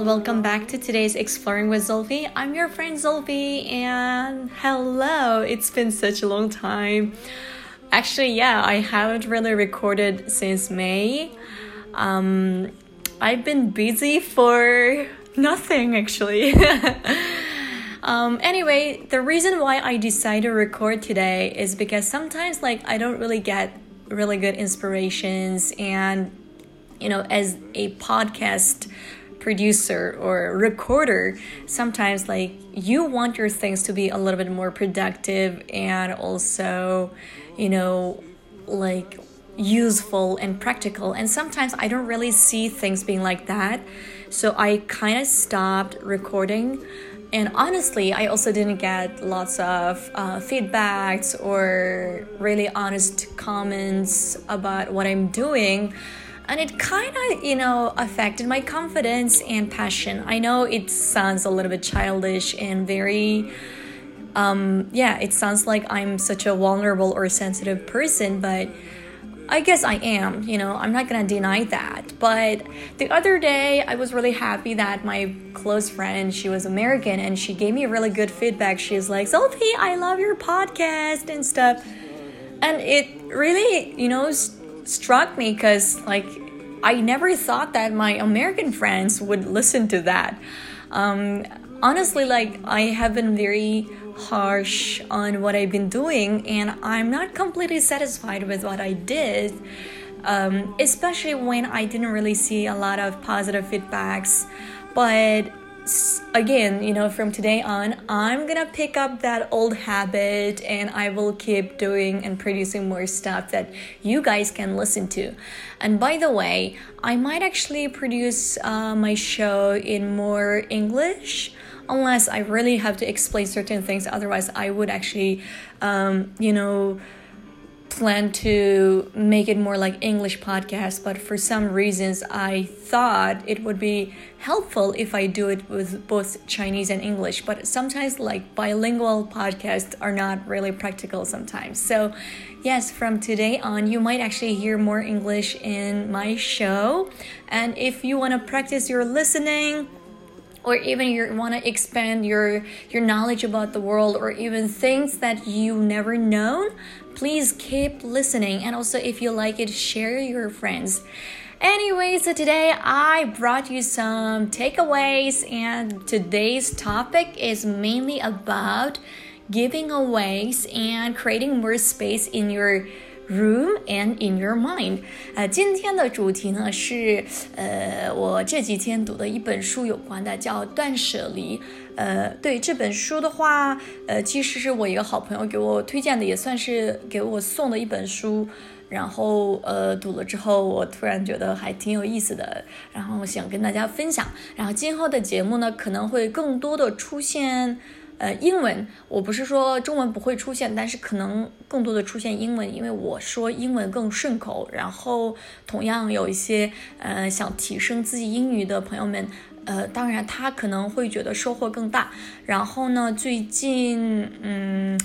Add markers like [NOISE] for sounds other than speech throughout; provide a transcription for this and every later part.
Welcome back to today's Exploring with Zolfi. I'm your friend Zolfi, and hello. It's been such a long time. Actually, yeah, I haven't really recorded since May. Um, I've been busy for nothing, actually. [LAUGHS] um, anyway, the reason why I decided to record today is because sometimes, like, I don't really get really good inspirations and you know, as a podcast producer or recorder, sometimes like you want your things to be a little bit more productive and also, you know, like useful and practical. And sometimes I don't really see things being like that. So I kind of stopped recording. And honestly, I also didn't get lots of uh, feedbacks or really honest comments about what I'm doing and it kind of you know affected my confidence and passion i know it sounds a little bit childish and very um, yeah it sounds like i'm such a vulnerable or sensitive person but I guess I am, you know, I'm not gonna deny that. But the other day, I was really happy that my close friend, she was American, and she gave me really good feedback. She's like, Sophie, I love your podcast and stuff. And it really, you know, struck me because like I never thought that my American friends would listen to that. Um, honestly, like I have been very harsh on what I've been doing, and I'm not completely satisfied with what I did. Um, especially when I didn't really see a lot of positive feedbacks, but again, you know, from today on, I'm gonna pick up that old habit and I will keep doing and producing more stuff that you guys can listen to. And by the way, I might actually produce uh, my show in more English unless I really have to explain certain things. Otherwise, I would actually, um, you know, plan to make it more like English podcast, but for some reasons I thought it would be helpful if I do it with both Chinese and English. But sometimes like bilingual podcasts are not really practical sometimes. So yes, from today on you might actually hear more English in my show. And if you want to practice your listening, or even you want to expand your your knowledge about the world or even things that you never known please keep listening. And also if you like it share your friends. Anyway so today i brought you some takeaways. And today's topic is mainly about giving away and creating more space in your room and in your mind。呃，今天的主题呢是呃我这几天读的一本书有关的，叫《断舍离》。呃，对这本书的话，呃，其实是我一个好朋友给我推荐的，也算是给我送的一本书。然后呃，读了之后，我突然觉得还挺有意思的，然后想跟大家分享。然后今后的节目呢，可能会更多的出现。呃，英文我不是说中文不会出现，但是可能更多的出现英文，因为我说英文更顺口。然后同样有一些呃想提升自己英语的朋友们，呃，当然他可能会觉得收获更大。然后呢，最近嗯，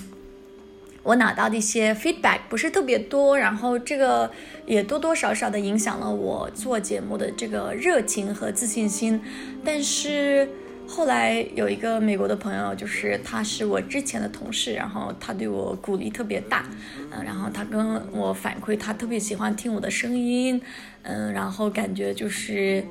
我拿到的一些 feedback 不是特别多，然后这个也多多少少的影响了我做节目的这个热情和自信心，但是。后来有一个美国的朋友，就是他是我之前的同事，然后他对我鼓励特别大，嗯，然后他跟我反馈，他特别喜欢听我的声音，嗯，然后感觉就是，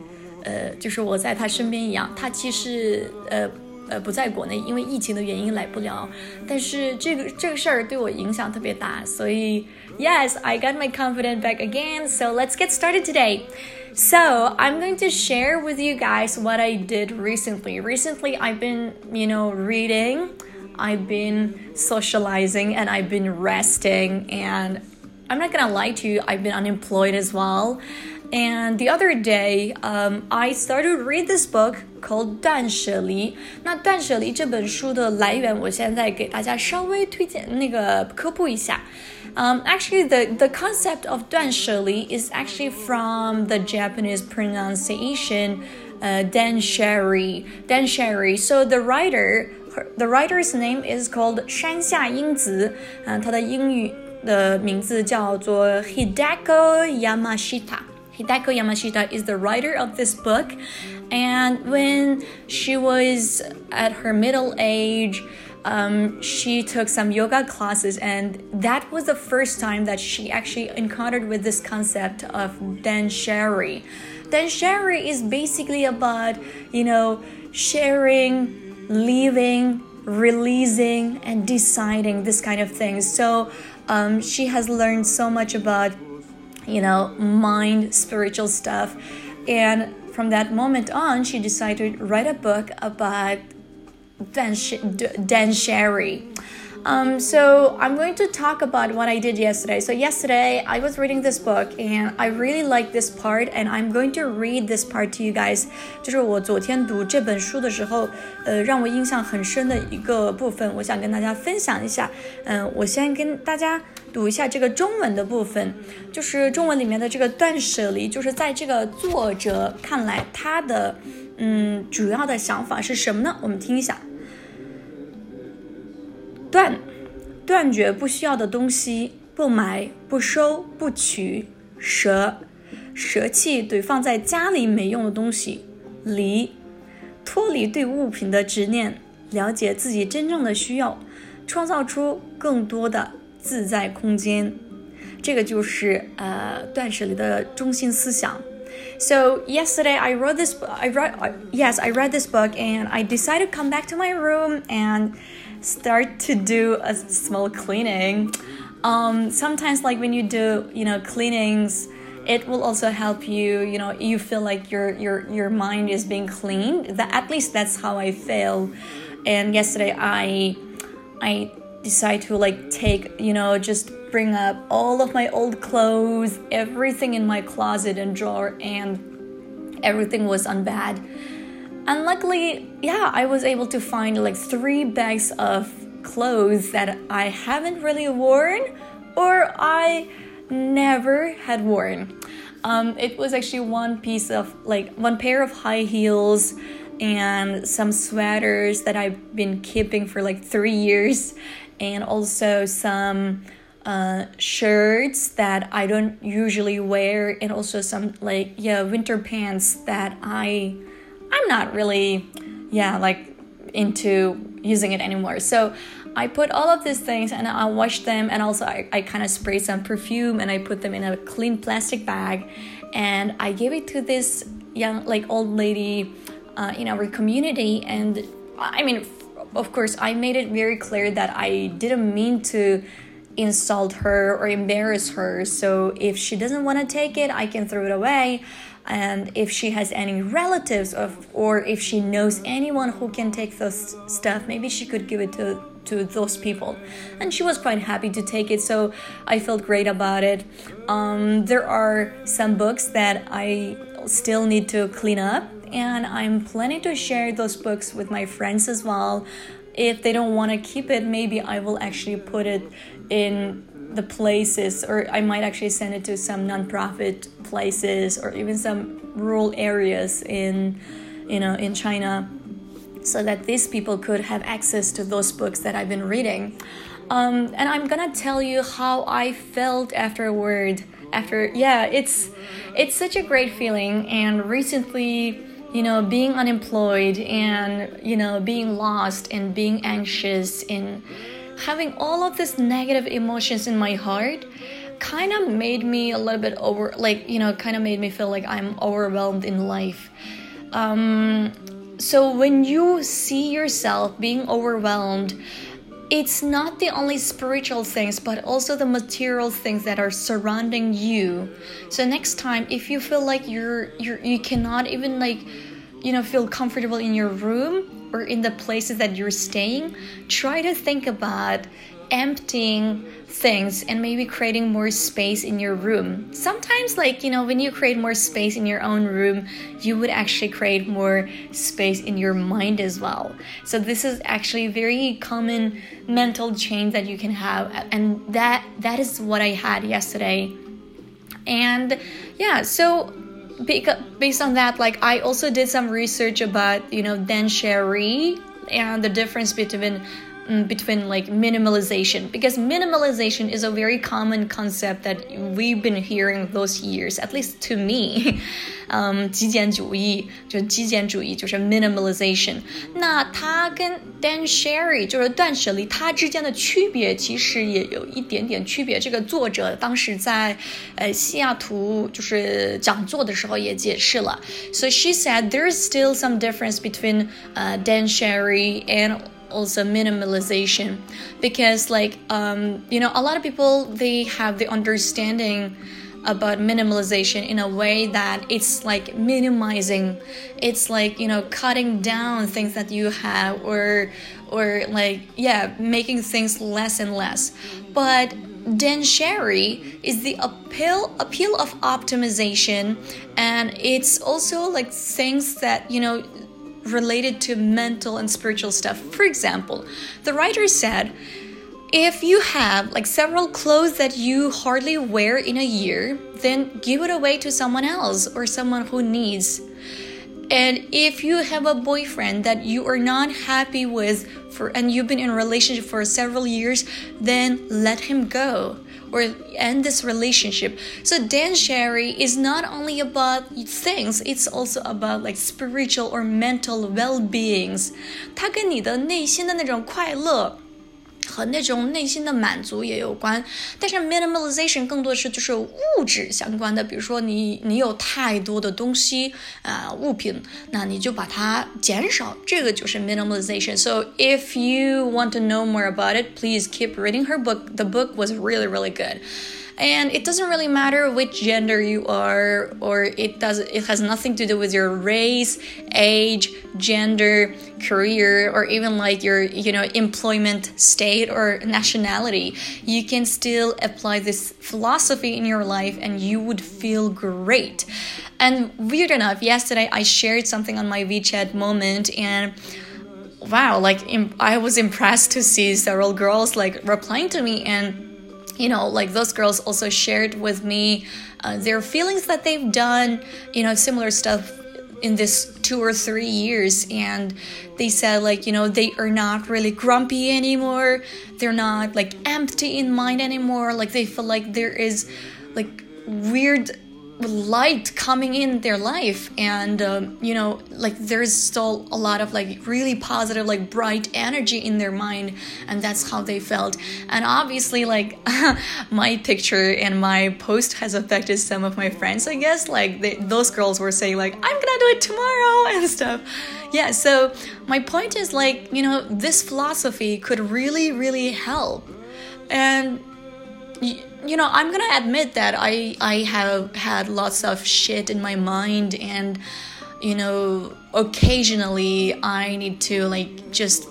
呃，就是我在他身边一样。他其实呃呃不在国内，因为疫情的原因来不了，但是这个这个事儿对我影响特别大，所以 Yes, I got my confidence back again. So let's get started today. So, I'm going to share with you guys what I did recently. Recently, I've been, you know, reading, I've been socializing, and I've been resting. And I'm not gonna lie to you, I've been unemployed as well. And the other day, um, I started to read this book called《断舍离》。那《断舍离》这本书的来源，我现在给大家稍微推荐那个科普一下。um, actually, the, the concept of 断舍离 is actually from the Japanese pronunciation uh, Dan Sherry. Dan Sherry. So the writer, the writer's name is called 山下英子，嗯、呃，他的英语的名字叫做 Hideko Yamashita。 Hideko Yamashita is the writer of this book, and when she was at her middle age, um, she took some yoga classes, and that was the first time that she actually encountered with this concept of danshari. Danshari is basically about you know sharing, leaving, releasing, and deciding this kind of things. So um, she has learned so much about you know, mind, spiritual stuff. And from that moment on, she decided to write a book about danshari. Um, so I'm going to talk about what I did yesterday. So yesterday I was reading this book and I really like this part and I'm going to read this part to you guys. 就是我昨天读这本书的时候，呃，让我印象很深的一个部分，我想跟大家分享一下。嗯，我先跟大家读一下这个中文的部分，就是中文里面的这个断舍离，就是在这个作者看来，他的嗯主要的想法是什么呢？我们听一下。断，断绝不需要的东西，不买，不收，不取；舍，舍弃对放在家里没用的东西；离，脱离对物品的执念，了解自己真正的需要，创造出更多的自在空间。这个就是呃断舍离的中心思想。So yesterday I wrote this. I read. Yes, I read this book, and I decided to come back to my room and. start to do a small cleaning. Um, sometimes, like when you do, you know, cleanings, it will also help you. You know, you feel like your your your mind is being cleaned. That at least that's how I feel. And yesterday, I I decided to like take, you know, just bring up all of my old clothes, everything in my closet and drawer, and everything was unbad and luckily, yeah, I was able to find like three bags of clothes that I haven't really worn or I never had worn. Um, it was actually one piece of like one pair of high heels and some sweaters that I've been keeping for like three years, and also some uh, shirts that I don't usually wear, and also some like yeah winter pants that I I'm not really, yeah, like into using it anymore. So I put all of these things and I wash them and also I, I kind of spray some perfume and I put them in a clean plastic bag and I gave it to this young, like old lady uh, in our community. And I mean, of course, I made it very clear that I didn't mean to insult her or embarrass her. So if she doesn't want to take it, I can throw it away. And if she has any relatives of or if she knows anyone who can take those stuff maybe she could give it to to those people. And she was quite happy to take it so i felt great about it. Um, there are some books that i still need to clean up and i'm planning to share those books with my friends as well if they don't want to keep it maybe i will actually put it in the places, or I might actually send it to some nonprofit places or even some rural areas in, you know, in China, so that these people could have access to those books that I've been reading. Um, and I'm gonna tell you how I felt afterward. After yeah, it's it's such a great feeling. And recently, you know, being unemployed and you know being lost and being anxious and having all of these negative emotions in my heart kind of made me a little bit over like you know kind of made me feel like i'm overwhelmed in life. Um, so when you see yourself being overwhelmed it's not the only spiritual things but also the material things that are surrounding you. So next time if you feel like you're you're you cannot even like you know feel comfortable in your room or in the places that you're staying, try to think about emptying things and maybe creating more space in your room. Sometimes, like, you know, when you create more space in your own room, you would actually create more space in your mind as well. So, this is actually a very common mental change that you can have, and that that is what I had yesterday. And yeah, so based on that, like I also did some research about you know danshari and the difference between Mm, between like minimalization because minimalization is a very common concept that we've been hearing those years at least to me [LAUGHS] um, 嗯，极简主义就极简主义就是 minimalization。那它跟 Danshari 就是断舍离，它之间的区别其实也有一点点区别。这个作者当时在呃西雅图就是讲座的时候也解释了。So she said there's still some difference between uh Danshari and also minimalization. Because like um, you know a lot of people they have the understanding about minimalization in a way that it's like minimizing. It's like you know cutting down things that you have or or like yeah making things less and less. But Danshari is the appeal appeal of optimization. And it's also like things that you know related to mental and spiritual stuff. For example, the writer said, if you have like several clothes that you hardly wear in a year, then give it away to someone else or someone who needs. And if you have a boyfriend that you are not happy with for and you've been in a relationship for several years, then let him go or end this relationship. So Danshari is not only about things, it's also about like spiritual or mental well beings. 它跟你的内心的那种快乐。和那种内心的满足也有关，但是 minimalization 更多的是就是物质相关的，比如说你你有太多的东西啊、呃、物品，那你就把它减少，这个就是 minimalization. So if you want to know more about it, please keep reading her book. The book was really really good and it doesn't really matter which gender you are or it does it has nothing to do with your race age gender career or even like your you know employment state or nationality. You can still apply this philosophy in your life and you would feel great. And weird enough yesterday i shared something on my wechat moment and wow like i was impressed to see several girls like replying to me and you know, like those girls also shared with me uh, their feelings that they've done, you know, similar stuff in this two or three years. And they said, like, you know, they are not really grumpy anymore. They're not like empty in mind anymore. Like, they feel like there is like weird light coming in their life and um, you know like there's still a lot of like really positive like bright energy in their mind and that's how they felt. And obviously like [LAUGHS] my picture and my post has affected some of my friends i guess. Like they, those girls were saying like i'm gonna do it tomorrow [LAUGHS] and stuff. Yeah so my point is like you know this philosophy could really really help. And you know, I'm gonna admit that I I have had lots of shit in my mind, and you know, occasionally I need to like just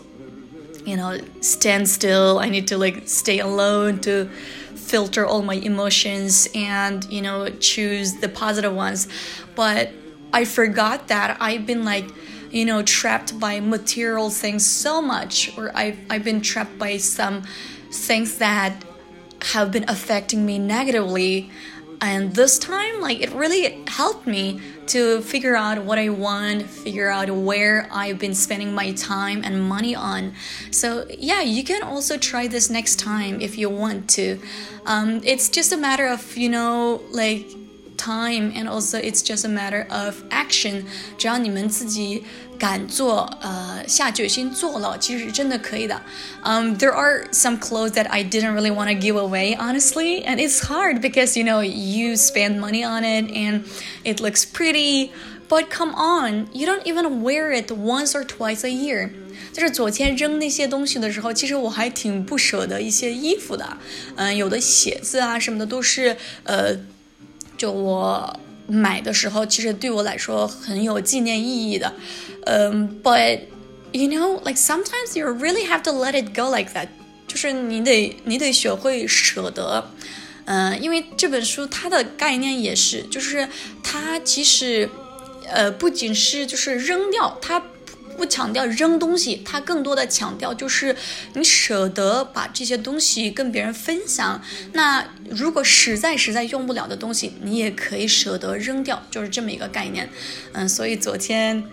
you know stand still. I need to like stay alone to filter all my emotions and you know choose the positive ones. But I forgot that I've been like you know trapped by material things so much, or I've I've been trapped by some things that have been affecting me negatively. And this time like it really helped me to figure out what i want figure out where i've been spending my time and money on. So yeah you can also try this next time if you want to. Um, it's just a matter of you know like time and also it's just a matter of action 只要你们自己敢做，呃，下决心做了，其实真的可以的。Um, there are some clothes that I didn't really want to give away, honestly, and it's hard because you know you spend money on it and it looks pretty, but come on, you don't even wear it once or twice a year. 就是昨天扔那些东西的时候，其实我还挺不舍得一些衣服的，嗯，有的鞋子啊什么的都是，呃， 就我买的时候，其实对我来说很有纪念意义的。um, but you know, like sometimes you really have to let it go like that. 就是你得你得学会舍得，嗯、因为这本书它的概念也是，就是它其实，呃，不仅是就是扔掉，它不强调扔东西，它更多的强调就是你舍得把这些东西跟别人分享。那如果实在实在用不了的东西，你也可以舍得扔掉，就是这么一个概念。嗯，所以昨天。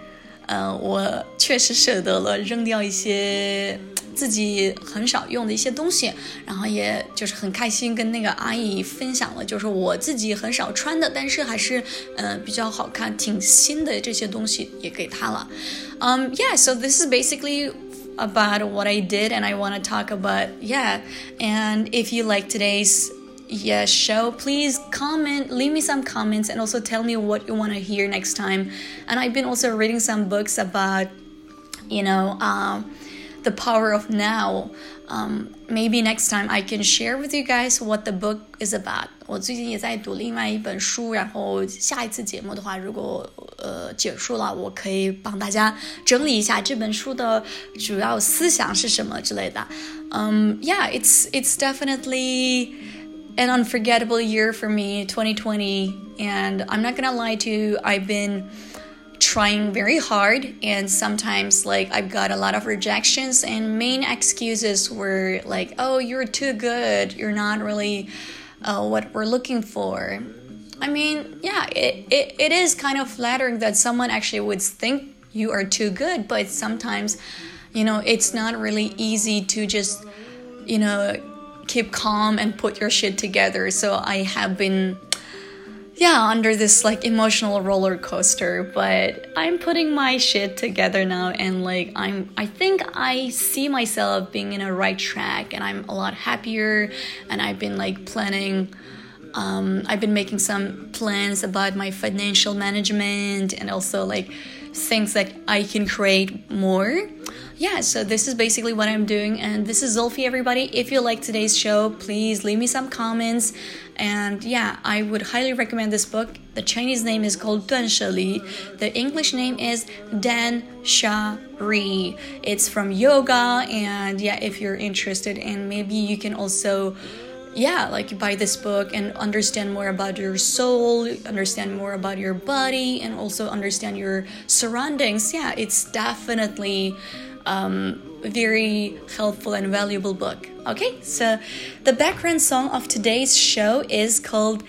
嗯，我确实舍得了扔掉一些自己很少用的一些东西，然后也就是很开心跟那个阿姨分享了，就是我自己很少穿的，但是还是呃比较好看、挺新的这些东西也给她了。Um, yeah, so this is basically about what I did, and I want to talk about yeah. And if you like today's yeah show please comment leave me some comments and also tell me what you want to hear next time and i've been also reading some books about you know um, the power of now um, maybe next time i can share with you guys what the book is about 我最近也在读另外一本书，然后下一次节目的话，如果呃结束了，我可以帮大家整理一下这本书的主要思想是什么之类的。嗯、um,，Yeah，it's it's definitely an unforgettable year for me, 2020. And I'm not gonna lie to you, I've been trying very hard and sometimes like I've got a lot of rejections and main excuses were like, oh, you're too good, you're not really uh, what we're looking for. I mean, yeah, it, it, it is kind of flattering that someone actually would think you are too good, but sometimes, you know, it's not really easy to just, you know, keep calm and put your shit together. So I have been yeah, under this like emotional roller coaster, but I'm putting my shit together now and like I'm I think I see myself being in a right track and I'm a lot happier and I've been like planning um, I've been making some plans about my financial management and also like things that I can create more yeah, so this is basically what I'm doing, and this is Zulfi, everybody. If you like today's show, please leave me some comments. And yeah, I would highly recommend this book. The Chinese name is called Duan Sheli. The English name is Dan Shari. It's from yoga, and yeah, if you're interested, and maybe you can also yeah, like buy this book and understand more about your soul, understand more about your body, and also understand your surroundings. Yeah, it's definitely um, very helpful and valuable book. Okay, so the background song of today's show is called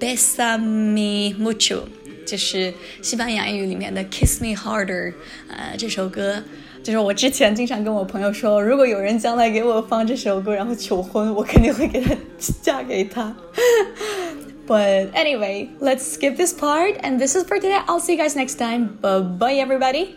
Besame Mucho，就是西班牙语里面的 Kiss Me Harder。呃，这首歌就是我之前经常跟我朋友说，如果有人将来给我放这首歌，然后求婚，我肯定会给他嫁给他。But anyway, let's skip this part, and this is for today. I'll see you guys next time. Bye bye, everybody.